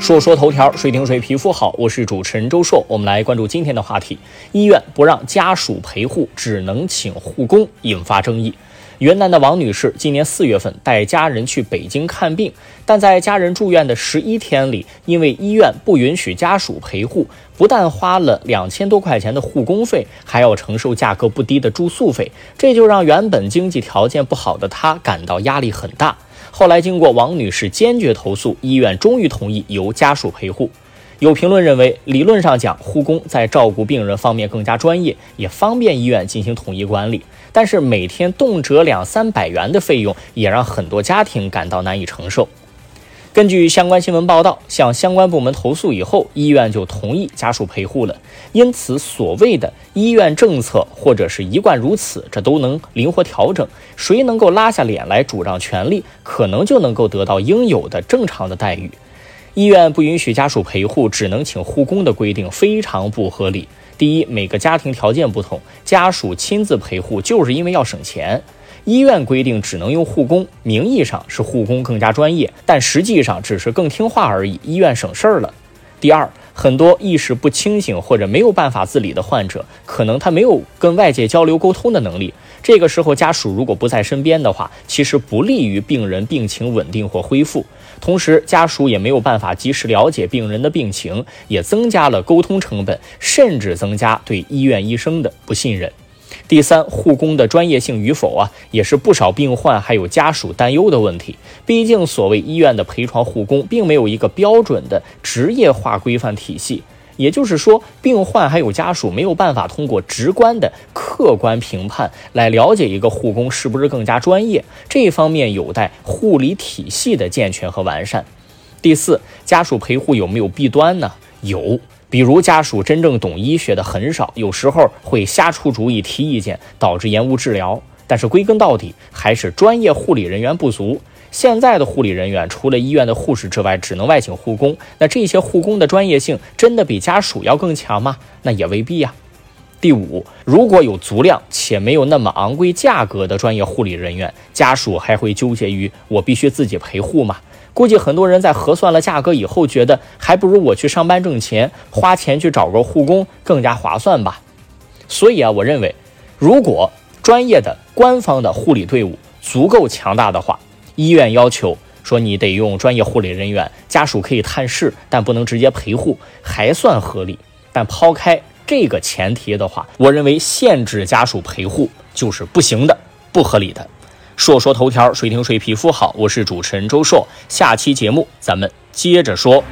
说说头条，谁听谁皮肤好。我是主持人周硕，我们来关注今天的话题：医院不让家属陪护，只能请护工，引发争议。云南的王女士今年四月份带家人去北京看病，但在家人住院的十一天里，因为医院不允许家属陪护，不但花了两千多块钱的护工费，还要承受价格不低的住宿费，这就让原本经济条件不好的她感到压力很大。后来经过王女士坚决投诉，医院终于同意由家属陪护。有评论认为，理论上讲，护工在照顾病人方面更加专业，也方便医院进行统一管理。但是每天动辄两三百元的费用，也让很多家庭感到难以承受。根据相关新闻报道，向相关部门投诉以后，医院就同意家属陪护了。因此，所谓的医院政策或者是一贯如此，这都能灵活调整。谁能够拉下脸来主张权利，可能就能够得到应有的正常的待遇。医院不允许家属陪护，只能请护工的规定非常不合理。第一，每个家庭条件不同，家属亲自陪护就是因为要省钱。医院规定只能用护工，名义上是护工更加专业，但实际上只是更听话而已，医院省事儿了。第二，很多意识不清醒或者没有办法自理的患者，可能他没有跟外界交流沟通的能力。这个时候，家属如果不在身边的话，其实不利于病人病情稳定或恢复。同时，家属也没有办法及时了解病人的病情，也增加了沟通成本，甚至增加对医院医生的不信任。第三，护工的专业性与否啊，也是不少病患还有家属担忧的问题。毕竟，所谓医院的陪床护工，并没有一个标准的职业化规范体系。也就是说，病患还有家属没有办法通过直观的客观评判来了解一个护工是不是更加专业，这一方面有待护理体系的健全和完善。第四，家属陪护有没有弊端呢？有，比如家属真正懂医学的很少，有时候会瞎出主意、提意见，导致延误治疗。但是归根到底，还是专业护理人员不足。现在的护理人员除了医院的护士之外，只能外请护工。那这些护工的专业性真的比家属要更强吗？那也未必呀。第五，如果有足量且没有那么昂贵价格的专业护理人员，家属还会纠结于我必须自己陪护吗？估计很多人在核算了价格以后，觉得还不如我去上班挣钱，花钱去找个护工更加划算吧。所以啊，我认为，如果专业的官方的护理队伍足够强大的话，医院要求说你得用专业护理人员，家属可以探视，但不能直接陪护，还算合理。但抛开这个前提的话，我认为限制家属陪护就是不行的，不合理的。说说头条，谁听谁皮肤好，我是主持人周硕，下期节目咱们接着说。